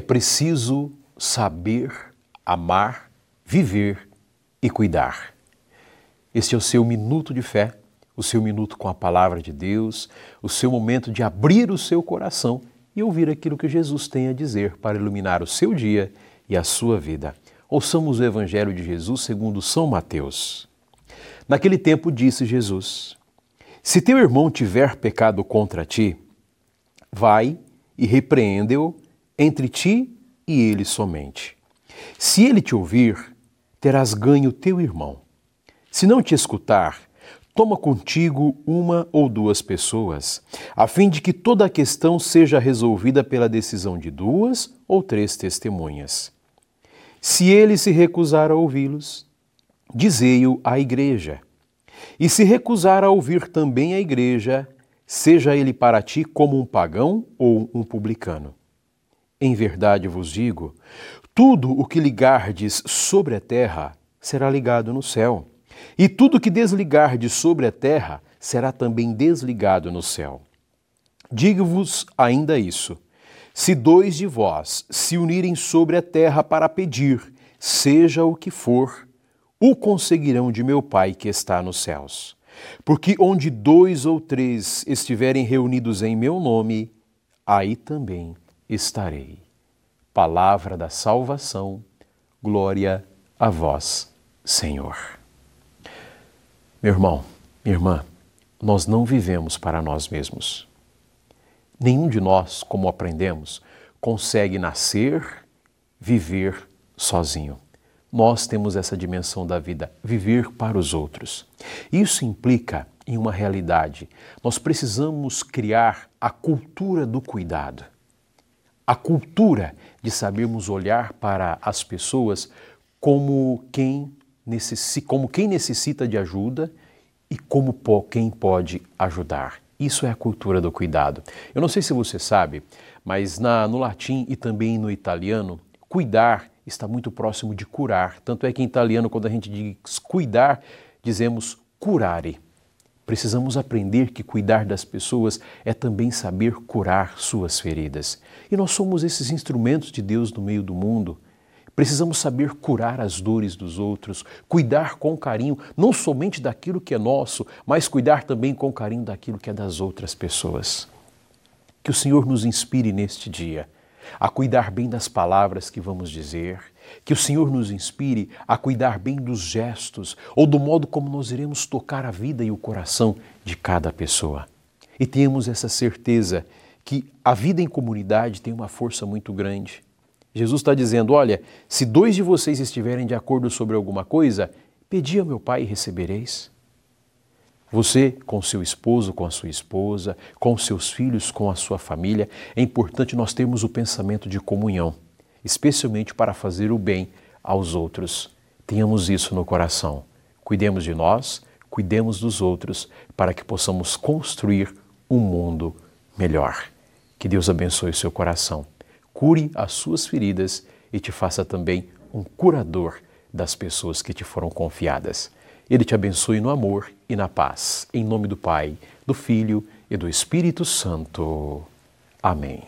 preciso saber amar, viver e cuidar. Este é o seu minuto de fé, o seu minuto com a palavra de Deus, o seu momento de abrir o seu coração e ouvir aquilo que Jesus tem a dizer para iluminar o seu dia e a sua vida. Ouçamos o Evangelho de Jesus segundo São Mateus. Naquele tempo disse Jesus: Se teu irmão tiver pecado contra ti, vai e repreende-o entre ti e ele somente. Se ele te ouvir, terás ganho teu irmão. Se não te escutar, toma contigo uma ou duas pessoas, a fim de que toda a questão seja resolvida pela decisão de duas ou três testemunhas. Se ele se recusar a ouvi-los, dizei-o à igreja. E se recusar a ouvir também a igreja, seja ele para ti como um pagão ou um publicano. Em verdade vos digo: tudo o que ligardes sobre a terra será ligado no céu, e tudo o que desligardes sobre a terra será também desligado no céu. Digo-vos ainda isso: se dois de vós se unirem sobre a terra para pedir, seja o que for, o conseguirão de meu Pai que está nos céus. Porque onde dois ou três estiverem reunidos em meu nome, aí também estarei palavra da salvação. Glória a vós, Senhor. Meu irmão, minha irmã, nós não vivemos para nós mesmos. Nenhum de nós, como aprendemos, consegue nascer, viver sozinho. Nós temos essa dimensão da vida, viver para os outros. Isso implica em uma realidade. Nós precisamos criar a cultura do cuidado a cultura de sabermos olhar para as pessoas como quem, necessita, como quem necessita de ajuda e como quem pode ajudar. Isso é a cultura do cuidado. Eu não sei se você sabe, mas na, no latim e também no italiano, cuidar está muito próximo de curar. Tanto é que em italiano, quando a gente diz cuidar, dizemos curare. Precisamos aprender que cuidar das pessoas é também saber curar suas feridas. E nós somos esses instrumentos de Deus no meio do mundo. Precisamos saber curar as dores dos outros, cuidar com carinho, não somente daquilo que é nosso, mas cuidar também com carinho daquilo que é das outras pessoas. Que o Senhor nos inspire neste dia a cuidar bem das palavras que vamos dizer, que o Senhor nos inspire a cuidar bem dos gestos ou do modo como nós iremos tocar a vida e o coração de cada pessoa. E tenhamos essa certeza que a vida em comunidade tem uma força muito grande. Jesus está dizendo: olha, se dois de vocês estiverem de acordo sobre alguma coisa, pedi ao meu Pai e recebereis. Você, com seu esposo, com a sua esposa, com seus filhos, com a sua família, é importante nós termos o pensamento de comunhão, especialmente para fazer o bem aos outros. Tenhamos isso no coração. Cuidemos de nós, cuidemos dos outros, para que possamos construir um mundo melhor. Que Deus abençoe o seu coração, cure as suas feridas e te faça também um curador das pessoas que te foram confiadas. Ele te abençoe no amor e na paz. Em nome do Pai, do Filho e do Espírito Santo. Amém.